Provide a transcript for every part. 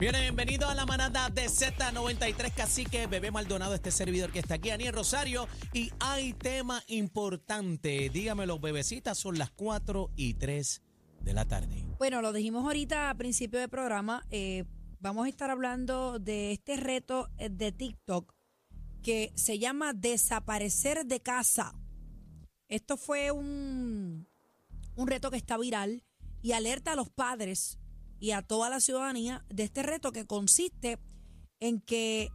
Bien, bienvenido a la manada de Z93 Cacique, Bebé Maldonado, este servidor que está aquí, Aniel Rosario. Y hay tema importante. Dígamelo, bebecitas, son las 4 y 3 de la tarde. Bueno, lo dijimos ahorita a principio del programa. eh, vamos a estar hablando de este reto eh, de TikTok que se llama Desaparecer de casa. Esto fue un, un reto que está viral y alerta a los padres y a toda la ciudadanía de este reto que consiste en que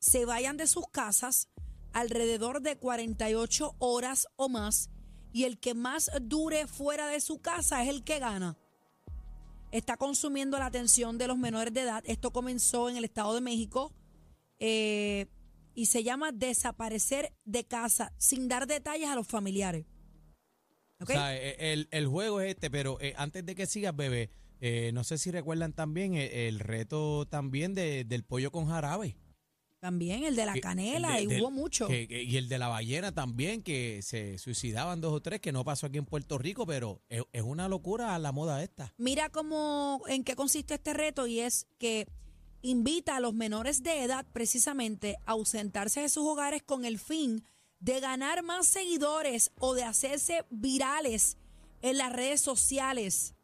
se vayan de sus casas alrededor de 48 horas o más y el que más dure fuera de su casa es el que gana. Está consumiendo la atención de los menores de edad. Esto comenzó en el Estado de México eh, y se llama desaparecer de casa sin dar detalles a los familiares. ¿Ok? O sea, eh, el, el juego es este, pero eh, antes de que sigas, bebé, eh, no sé si recuerdan también eh, el, reto también de- del pollo con jarabe. También el de la canela, de- y del- hubo mucho. que- que- y el de la ballena también, que se suicidaban dos o tres, que no pasó aquí en Puerto Rico, pero es, es una locura la moda esta. Mira cómo, en qué consiste este reto y es que invita a los menores de edad precisamente a ausentarse de sus hogares con el fin de ganar más seguidores o de hacerse virales en las redes sociales.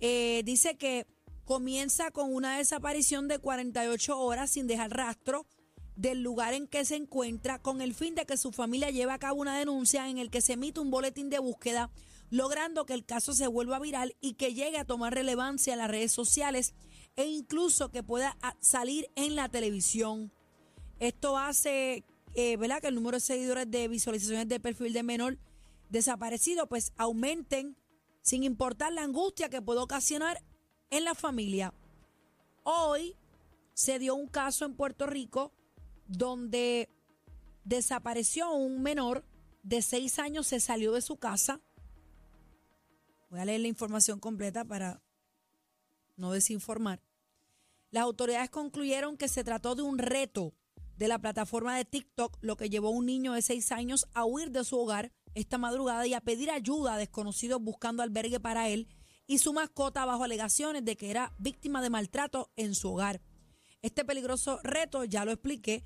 Eh, dice que comienza con una desaparición de 48 horas sin dejar rastro del lugar en que se encuentra con el fin de que su familia lleve a cabo una denuncia en el que se emite un boletín de búsqueda, logrando que el caso se vuelva viral y que llegue a tomar relevancia en las redes sociales e incluso que pueda ah, salir en la televisión. Esto hace eh, ¿verdad? que el número de seguidores de visualizaciones de perfil de menor desaparecido pues aumenten sin importar la angustia que puede ocasionar en la familia. Hoy se dio un caso en Puerto Rico donde desapareció un menor de seis años, se salió de su casa. Voy a leer la información completa para no desinformar. Las autoridades concluyeron que se trató de un reto de la plataforma de TikTok, lo que llevó a un niño de seis años a huir de su hogar esta madrugada y a pedir ayuda a desconocidos buscando albergue para él y su mascota bajo alegaciones de que era víctima de maltrato en su hogar. Este peligroso reto ya lo expliqué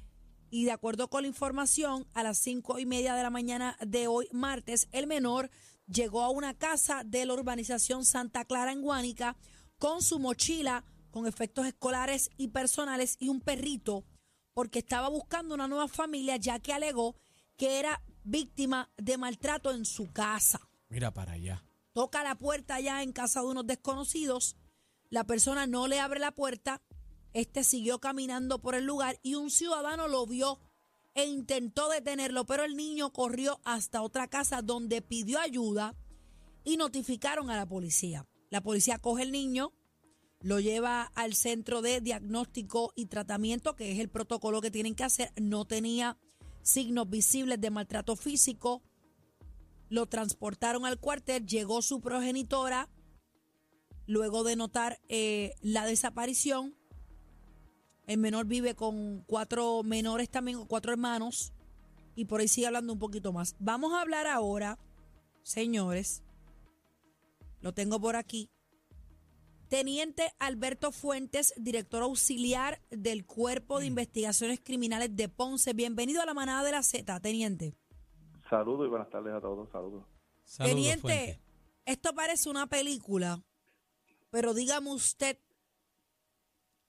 y de acuerdo con la información, a las cinco y media de la mañana de hoy, martes, el menor llegó a una casa de la urbanización Santa Clara en Guánica con su mochila con efectos escolares y personales y un perrito porque estaba buscando una nueva familia ya que alegó que era víctima de maltrato en su casa. Mira para allá. Toca la puerta ya en casa de unos desconocidos. La persona no le abre la puerta. Este siguió caminando por el lugar y un ciudadano lo vio e intentó detenerlo, pero el niño corrió hasta otra casa donde pidió ayuda y notificaron a la policía. La policía coge el niño, lo lleva al centro de diagnóstico y tratamiento, que es el protocolo que tienen que hacer. No tenía signos visibles de maltrato físico. Lo transportaron al cuartel, llegó su progenitora, luego de notar eh, la desaparición. El menor vive con cuatro menores también, cuatro hermanos, y por ahí sigue hablando un poquito más. Vamos a hablar ahora, señores, lo tengo por aquí. Teniente Alberto Fuentes, director auxiliar del Cuerpo de Investigaciones Criminales de Ponce. Bienvenido a la manada de la Z, teniente. Saludos y buenas tardes a todos. Saludos. Saludos, Teniente, Fuente. esto parece una película Pero dígame usted,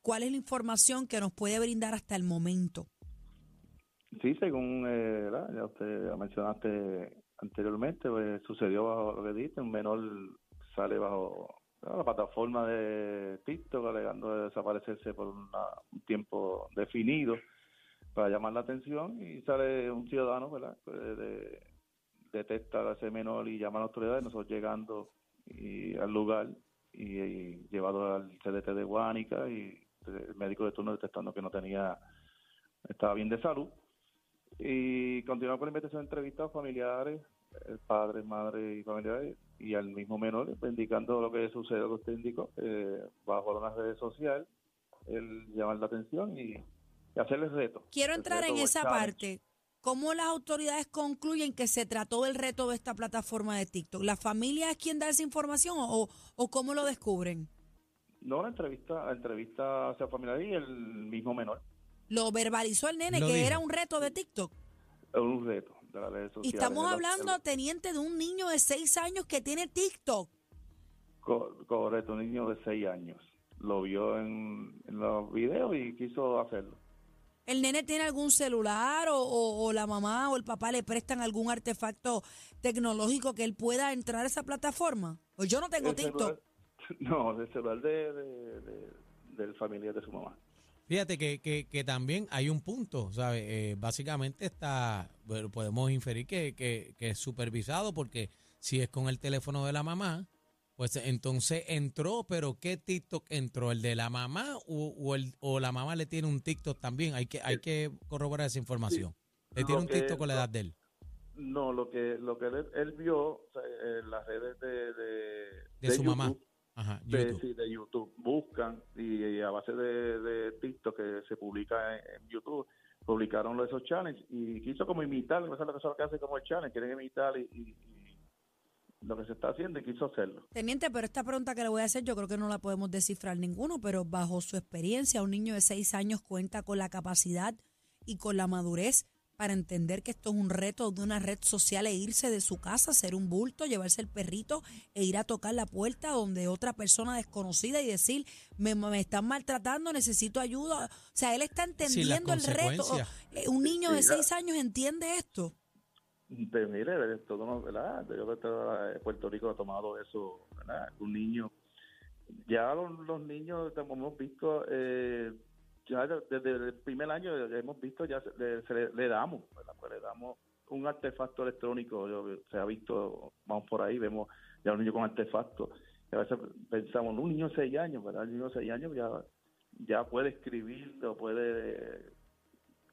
¿cuál es la información que nos puede brindar hasta el momento? Sí, según eh, ya usted mencionaste anteriormente, pues sucedió bajo lo que dice, un menor sale bajo. La plataforma de TikTok alegando de desaparecerse por una- un tiempo definido para llamar la atención y sale un ciudadano, ¿verdad? Pues, de, detecta a ese menor y llama a las autoridades, nosotros llegando y, al lugar y, y llevado al CDT de Guánica y el médico de turno detectando que no tenía, estaba bien de salud y continuamos con la investigación a familiares, eh, padres, madres y familiares, y al mismo menor, indicando lo que sucedió, lo que usted indicó, eh, bajo las redes sociales, el llamar la atención y, y hacerle reto. Quiero El entrar reto en el esa challenge. parte. ¿Cómo las autoridades concluyen que se trató del reto de esta plataforma de TikTok? ¿La familia es quien da esa información o, o cómo lo descubren? No, la entrevista, la entrevista hacia familiares y el mismo menor. Lo verbalizó el nene Lo que dijo. era un reto de TikTok. Un reto de las redes Y estamos hablando, teniente, de un niño de seis años que tiene TikTok. Co- correcto, un niño de seis años. Lo vio en, en los videos y quiso hacerlo. ¿El nene tiene algún celular o, o- o la mamá o el papá le prestan algún artefacto tecnológico que él pueda entrar a esa plataforma? Pues yo no tengo El TikTok. celular- no, el celular de, de, de- del familiar de su mamá. Fíjate que, que, que también hay un punto, ¿sabes? Eh, básicamente está, bueno, podemos inferir que, que, que es supervisado porque si es con el teléfono de la mamá, pues entonces entró, pero ¿qué TikTok entró? ¿El de la mamá o, o el, o la mamá le tiene un TikTok también? Hay que, hay que corroborar esa información. ¿Le Lo tiene un que- TikTok con la edad de él? No, lo que lo que él, él vio o sea, en las redes de, de, De su mamá. YouTube, Ajá, de, YouTube. sí, de YouTube, buscan y, a base de, de TikTok que se publica en, YouTube, publicaron esos challenges y quiso como imitar, eso es lo que- lo que hace como el challenge, quieren imitar y lo que se está haciendo y quiso hacerlo. Teniente, pero esta pregunta que le voy a hacer yo creo que no la podemos descifrar ninguno, pero bajo su experiencia, un niño de seis años cuenta con la capacidad y con la madurez para entender que esto es un reto de una red social e irse de su casa, hacer un bulto, llevarse el perrito e ir a tocar la puerta donde otra persona desconocida y decir, me, me están maltratando, necesito ayuda. O sea, él está entendiendo el reto. Eh, Un niño de seis años entiende esto. Pues mire, todo, no- ¿verdad? Yo creo que Puerto Rico ha tomado eso, ¿verdad? Un niño. Ya los, los niños, como hemos visto, eh, ya de- desde el primer año hemos visto, ya se, le, se le- le damos, ¿verdad? Pues le damos un artefacto electrónico. Yo- se ha visto, vamos por ahí, vemos ya un niño con artefacto. Y a veces pensamos, un niño de seis años, ¿verdad? El niño de seis años ya, ya puede escribir o puede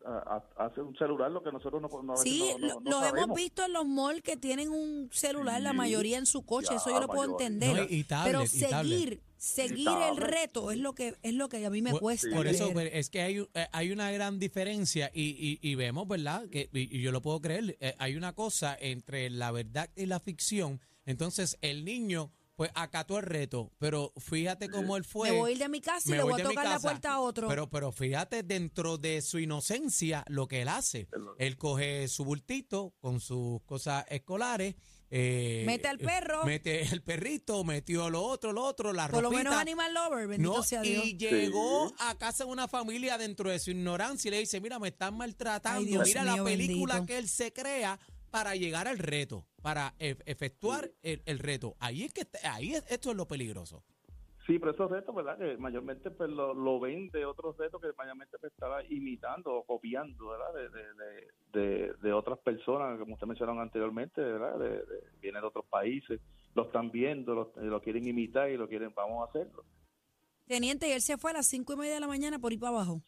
a- a- hacer un celular lo que nosotros no, no, Sí, no- no- lo, no los hemos visto en los malls que tienen un celular, la mayoría en su coche, ya, eso yo lo puedo entender. No, y- y tablet, pero seguir, seguir el reto es lo que es lo que a mí me cuesta. Por eso es que hay, eh, hay una gran diferencia y, y- y vemos, ¿verdad? Que, y, y yo lo puedo creer, eh, hay una cosa entre la verdad y la ficción. Entonces el niño pues acató el reto, pero fíjate cómo él fue. me voy a ir de mi casa y me le voy voy a de mi tocar la casa, puerta a otro. Pero, pero fíjate dentro de su inocencia lo que él hace. Él coge su bultito con sus cosas escolares. Eh, Mete al perro. Mete el perrito, metió lo otro, lo otro, la Por lo menos ropita. animal lover, bendito No, sea Dios. y llegó a casa de una familia dentro de su ignorancia y le dice, mira, me están maltratando, Ay, mira la película bendito. que él se crea para llegar al reto, para e- efectuar el, el reto. Ahí es que ahí es, esto es lo peligroso. Sí, pero esos retos, ¿verdad? Que mayormente pues lo, lo ven de otros retos que mayormente pues, estaba imitando o copiando, ¿verdad? De, de, de, de, otras personas, como usted mencionó anteriormente, ¿verdad? De, vienen de otros países, lo están viendo, lo, lo quieren imitar y lo quieren, vamos a hacerlo. Teniente, él se fue a las cinco y media de la mañana por ir para abajo.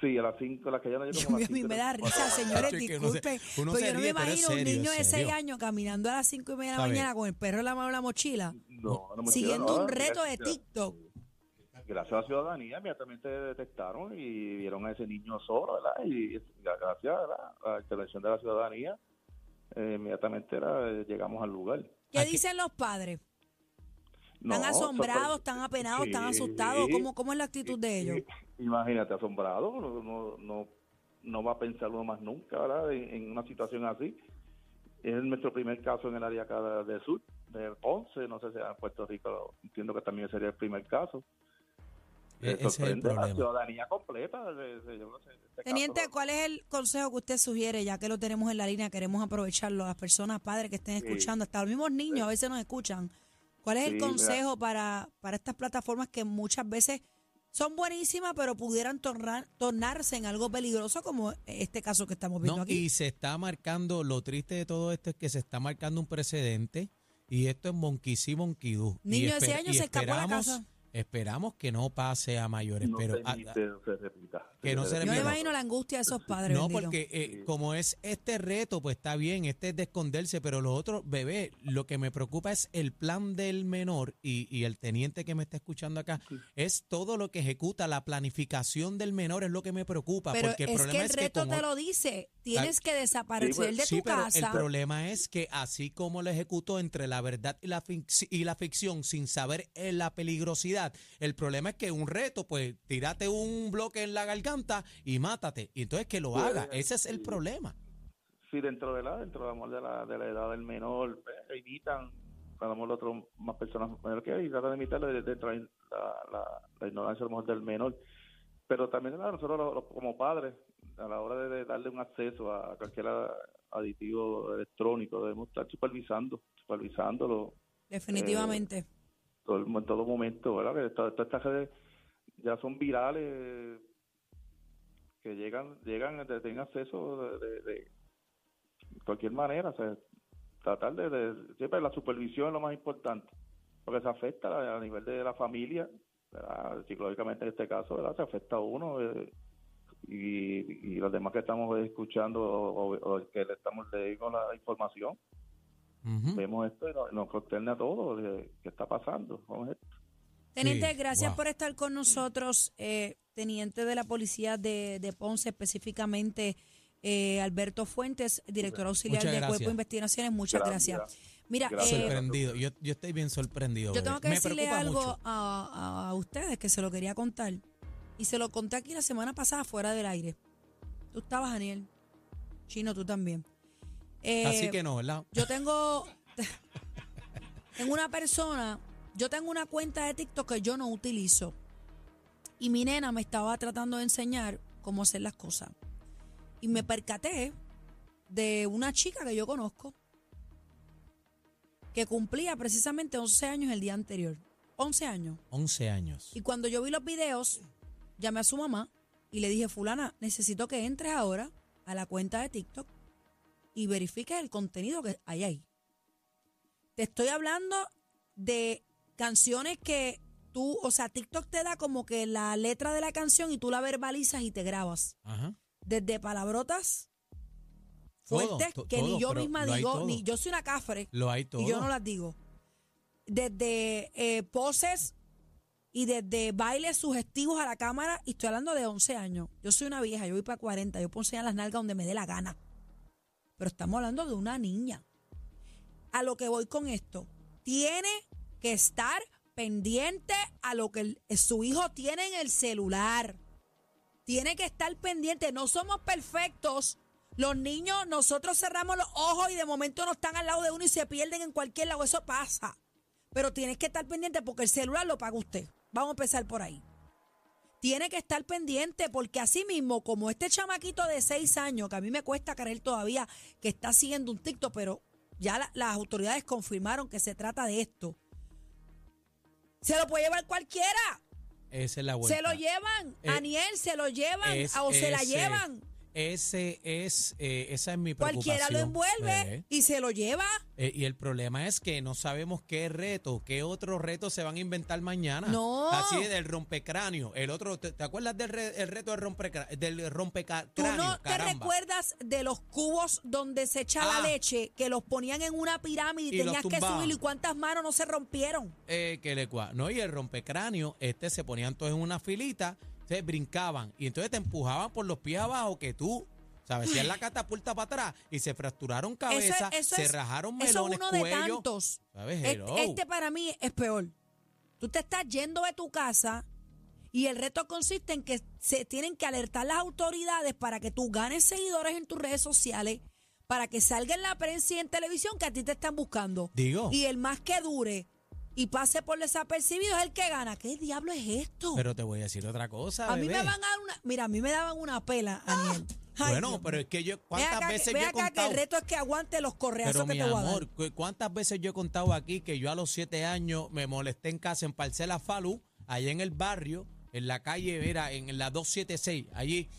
Sí, a las 5, las que ya no Dios como a a mí cinco, me da risa, señores, disculpen. pero se yo no me imagino un niño de seis serio. años caminando a las cinco y media de la mañana con el perro en la mano en la mochila, No, no me siguiendo un reto de TikTok. Gracias a la ciudadanía, inmediatamente detectaron y vieron a ese niño solo, ¿verdad? Y gracias a la intervención de la ciudadanía, eh, inmediatamente era, llegamos al lugar. ¿Qué dicen los padres? No, ¿Están asombrados, están apenados, están Sí, asustados? ¿Cómo, ¿Cómo es la actitud de ellos? Imagínate, asombrado, no, no, no, no va a pensar uno más nunca, ¿verdad? En, en una situación así. Es nuestro primer caso en el área acá del sur de Ponce, no sé si en Puerto Rico, entiendo que también sería el primer caso. E- Eh, ese es el sorprende a la problema. ciudadanía completa. de- de- yo no sé, este Teniente, caso, ¿cuál es el consejo que usted sugiere? Ya que lo tenemos en la línea, queremos aprovecharlo. Las personas, padres que estén Sí. escuchando, hasta los mismos niños a veces nos escuchan. ¿Cuál es Sí, el consejo para, para estas plataformas que muchas veces son buenísimas, pero pudieran tornar- tornarse en algo peligroso como este caso que estamos viendo No, aquí? y se está marcando, lo triste de todo esto es que se está marcando un precedente y esto es monquisí monquidú. Y Niño de años y se escapó de la casa. Esperamos que no pase a mayores, no pero se a- repita. que no se Yo me repita. imagino la angustia de esos padres. No, bendito. porque eh, como es este reto, pues está bien, este es de esconderse, pero lo otro, bebé, lo que me preocupa es el plan del menor y, y el teniente que me está escuchando acá, es todo lo que ejecuta, la planificación del menor es lo que me preocupa, Pero porque el es problema que el es que reto como- te lo dice. Tienes que desaparecer de Sí, tu pero casa. el problema es que así como lo ejecutó entre la verdad y la, fic- y la ficción sin saber eh, la peligrosidad, el problema es que un reto, pues tírate un bloque en la garganta y mátate. Y entonces que lo Pues, haga. Ese es el sí. problema. Sí, dentro de la, dentro del amor de la, de la edad del menor, pues, evitan, cuando amor otro más personas menores que hay, tratan de evitar de, de traer la, la, la ignorancia a lo mejor del menor. Pero también nosotros lo- lo- como padres, a la hora de, de darle un acceso a cualquier aditivo electrónico, debemos estar supervisando, supervisándolo Definitivamente. En todo momento, ¿verdad? Que todas estas redes ya son virales, que llegan, llegan, tienen acceso de, de- cualquier manera, tratar de, siempre la supervisión es lo más importante, porque se afecta a, nivel de la familia, ¿verdad? psicológicamente en este caso, ¿verdad? Se afecta a uno eh, y, y los demás que estamos escuchando o, que le estamos le dimos la información, Vemos esto y nos, nos consterna a todos, de ¿qué está pasando? esto? Teniente, Sí, gracias wow. por estar con nosotros. eh, teniente de la Policía de, de Ponce, específicamente eh, Alberto Fuentes, director auxiliar de. Cuerpo de Investigaciones. Muchas gracias. Gracias. Mira, Gracias. eh, sorprendido. Yo, yo estoy bien sorprendido. yo tengo que Me decirle algo a, a ustedes que se lo quería contar. Y se lo conté aquí la semana pasada fuera del aire. Tú estabas, Daniel. Chino, tú también. Eh, Así que no, ¿verdad? Yo tengo. tengo una persona. Yo tengo una cuenta de TikTok que yo no utilizo. Y mi nena me estaba tratando de enseñar cómo hacer las cosas. Y me percaté de una chica que yo conozco. Que cumplía precisamente 11 años el día anterior. 11 años. 11 años. Y cuando yo vi los videos, llamé a su mamá y le dije, fulana, necesito que entres ahora a la cuenta de TikTok y verifiques el contenido que hay ahí. Te estoy hablando de canciones que tú, o sea, TikTok te da como que la letra de la canción y tú la verbalizas y te grabas. Ajá. Desde palabrotas fuertes que todo, ni yo misma digo, ni yo soy una cafre Lo hay todo. y yo no las digo. Desde eh, poses y desde bailes sugestivos a la cámara, y estoy hablando de 11 años. Yo soy una vieja, yo voy para 40, yo puedo enseñar las nalgas donde me dé la gana. Pero estamos hablando de una niña. A lo que voy con esto, tiene que estar pendiente a lo que su hijo tiene en el celular. Tiene que estar pendiente. No somos perfectos. Los niños, nosotros cerramos los ojos y de momento no están al lado de uno y se pierden en cualquier lado. Eso pasa. Pero tienes que estar pendiente porque el celular lo paga usted. Vamos a empezar por ahí. Tiene que estar pendiente porque así mismo, como este chamaquito de seis años, que a mí me cuesta creer todavía que está haciendo un TikTok, pero ya la- las autoridades confirmaron que se trata de esto. Se lo puede llevar cualquiera. Esa es la vuelta. Se lo llevan. Eh, Aniel, se lo llevan Es- o se la llevan. Ese es, eh, esa es mi preocupación. Cualquiera lo envuelve bebé. y se lo lleva. Eh, y el problema es que no sabemos qué reto, qué otros retos se van a inventar mañana. No. Así del rompecráneo. El otro, ¿te, te acuerdas del re- el reto del rompecráneo? Del rompecráneo, ¿Tú no te recuerdas de los cubos donde se echa Ah. la leche, que los ponían en una pirámide y, tenías que subirlo y cuántas manos no se rompieron? Eh, que le cua- No, y el rompecráneo, este se ponían todos en una filita, se brincaban y entonces te empujaban por los pies abajo que tú, ¿sabes? Hacían la catapulta para atrás y se fracturaron cabezas, eso se es- rajaron Eso melones, es uno de tantos. ¿Sabes? Este, este para mí es peor. Tú te estás yendo de tu casa y el reto consiste en que se tienen que alertar las autoridades para que tú ganes seguidores en tus redes sociales, para que salga en la prensa y en televisión que a ti te están buscando. Digo. Y el más que dure y pase por desapercibido es el que gana. ¿Qué diablo es esto? Pero te voy a decir otra cosa. a mí me van a dar una. Mira, a mí me daban una pela, Aniel. Ay, Bueno, Dios pero es que yo, ¿cuántas acá, veces ve yo he acá que contado? el reto es que aguante los correazos Pero que mi te voy a dar. amor, ¿cu- ¿cuántas veces yo he contado aquí que yo a los siete años me molesté en casa en Parcela Falú, allá en el barrio, en la calle, era en la 276, allí,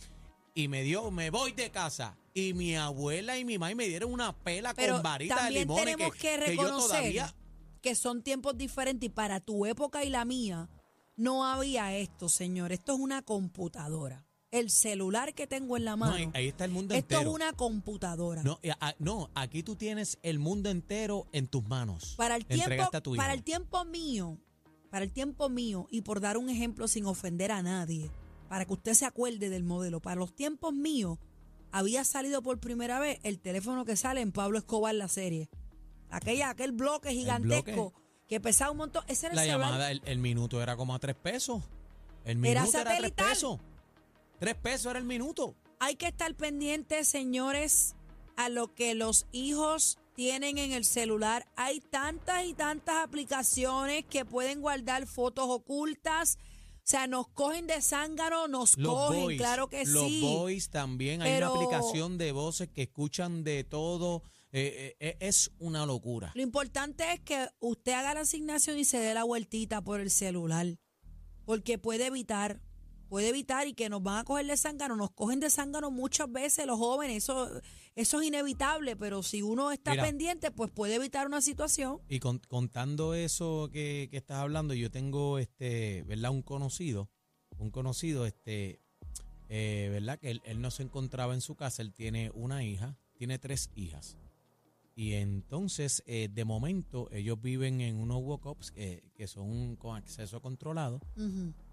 y me dio, me voy de casa. Y mi abuela y mi mamá me dieron una pela Pero con varita de limón que, que, yo todavía... que son tiempos diferentes y para tu época y la mía no había esto, señor. Esto es una computadora. El celular que tengo en la No, mano. ahí, ahí está el mundo esto entero. es una computadora. No, y a- no, aquí tú tienes el mundo entero en tus manos. para el tiempo, para el tiempo mío, para el tiempo mío y por dar un ejemplo sin ofender a nadie, para que usted se acuerde del modelo, para los tiempos míos había salido por primera vez el teléfono que sale en Pablo Escobar la serie. Aquella, aquel bloque gigantesco que pesaba un montón. Ese era La el llamada, el, el minuto era como a tres pesos. El Era minuto era, tres satelital. pesos. Tres pesos era el minuto. Hay que estar pendientes, señores, a lo que los hijos tienen en el celular. Hay tantas y tantas aplicaciones que pueden guardar fotos ocultas. O sea, nos cogen de zángano, nos Los cogen, boys, claro que los sí. boys también. Hay una aplicación de voces que escuchan de todo. Eh, eh, eh, es una locura. Lo importante es que usted haga la asignación y se dé la vueltita por el celular. Porque puede evitar, puede evitar y que nos van a coger de zángano. Nos cogen de zángano muchas veces los jóvenes. Eso, eso es inevitable, pero si uno está Mira. pendiente, pues puede evitar una situación. Y con- contando eso que, que estás hablando, yo tengo, este, ¿verdad? Un conocido, un conocido, este, eh, ¿verdad? Que él, él no se encontraba en su casa, él tiene una hija, tiene tres hijas. Y entonces, eh, de momento, ellos viven en unos walk-ups que, que son con acceso controlado.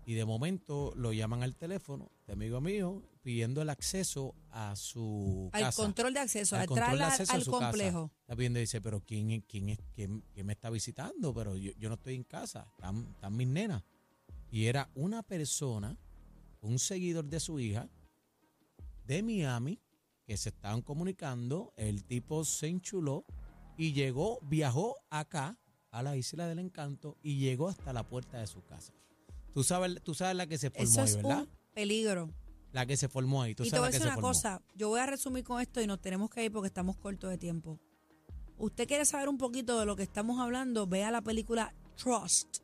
Y de momento lo llaman al teléfono de amigo mío pidiendo el acceso a su Al casa. control de acceso, Al a control de entrar al, acceso a su casa. complejo. Está viendo y dice, pero ¿quién, quién es quién, quién me está visitando? Pero yo, yo no estoy en casa, están, están mis nenas. Y era una persona, un seguidor de su hija, de Miami, que se estaban comunicando. El tipo se enchuló y llegó, viajó acá, a la isla del encanto, y llegó hasta la puerta de su casa. Tú sabes, tú sabes la que se formó Eso ahí, ¿verdad? un peligro. La que se formó ahí. Tú Y te voy a sabes la que decir se una formó. cosa, yo voy a resumir con esto y nos tenemos que ir porque estamos cortos de tiempo. Usted quiere saber un poquito de lo que estamos hablando, vea la película Trust.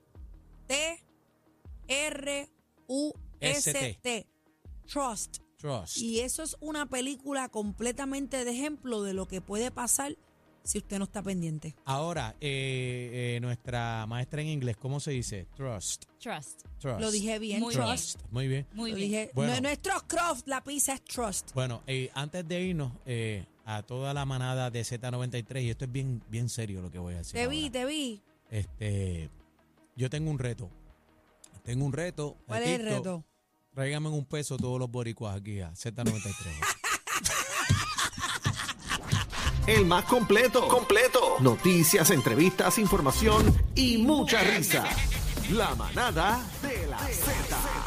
T R U S T. Trust. Trust. Y eso es una película completamente de ejemplo de lo que puede pasar si usted no está pendiente. Ahora, eh, eh, nuestra maestra en inglés, ¿cómo se dice? Trust. Trust. Trust. Lo dije bien, Muy Trust. Muy bien. Muy Lo bien. dije, Bueno. no, no es Trust Croft, la pizza es Trust. Bueno, eh, antes de irnos eh, a toda la manada de Z93, y esto es bien, bien serio lo que voy a decir. Te vi, te vi. Este, yo tengo un reto. Tengo un reto. ¿Cuál es el reto? Tráigame un peso todos los boricuas aquí a Z93. El más completo. Completo. Noticias, entrevistas, información y mucha risa. La manada de.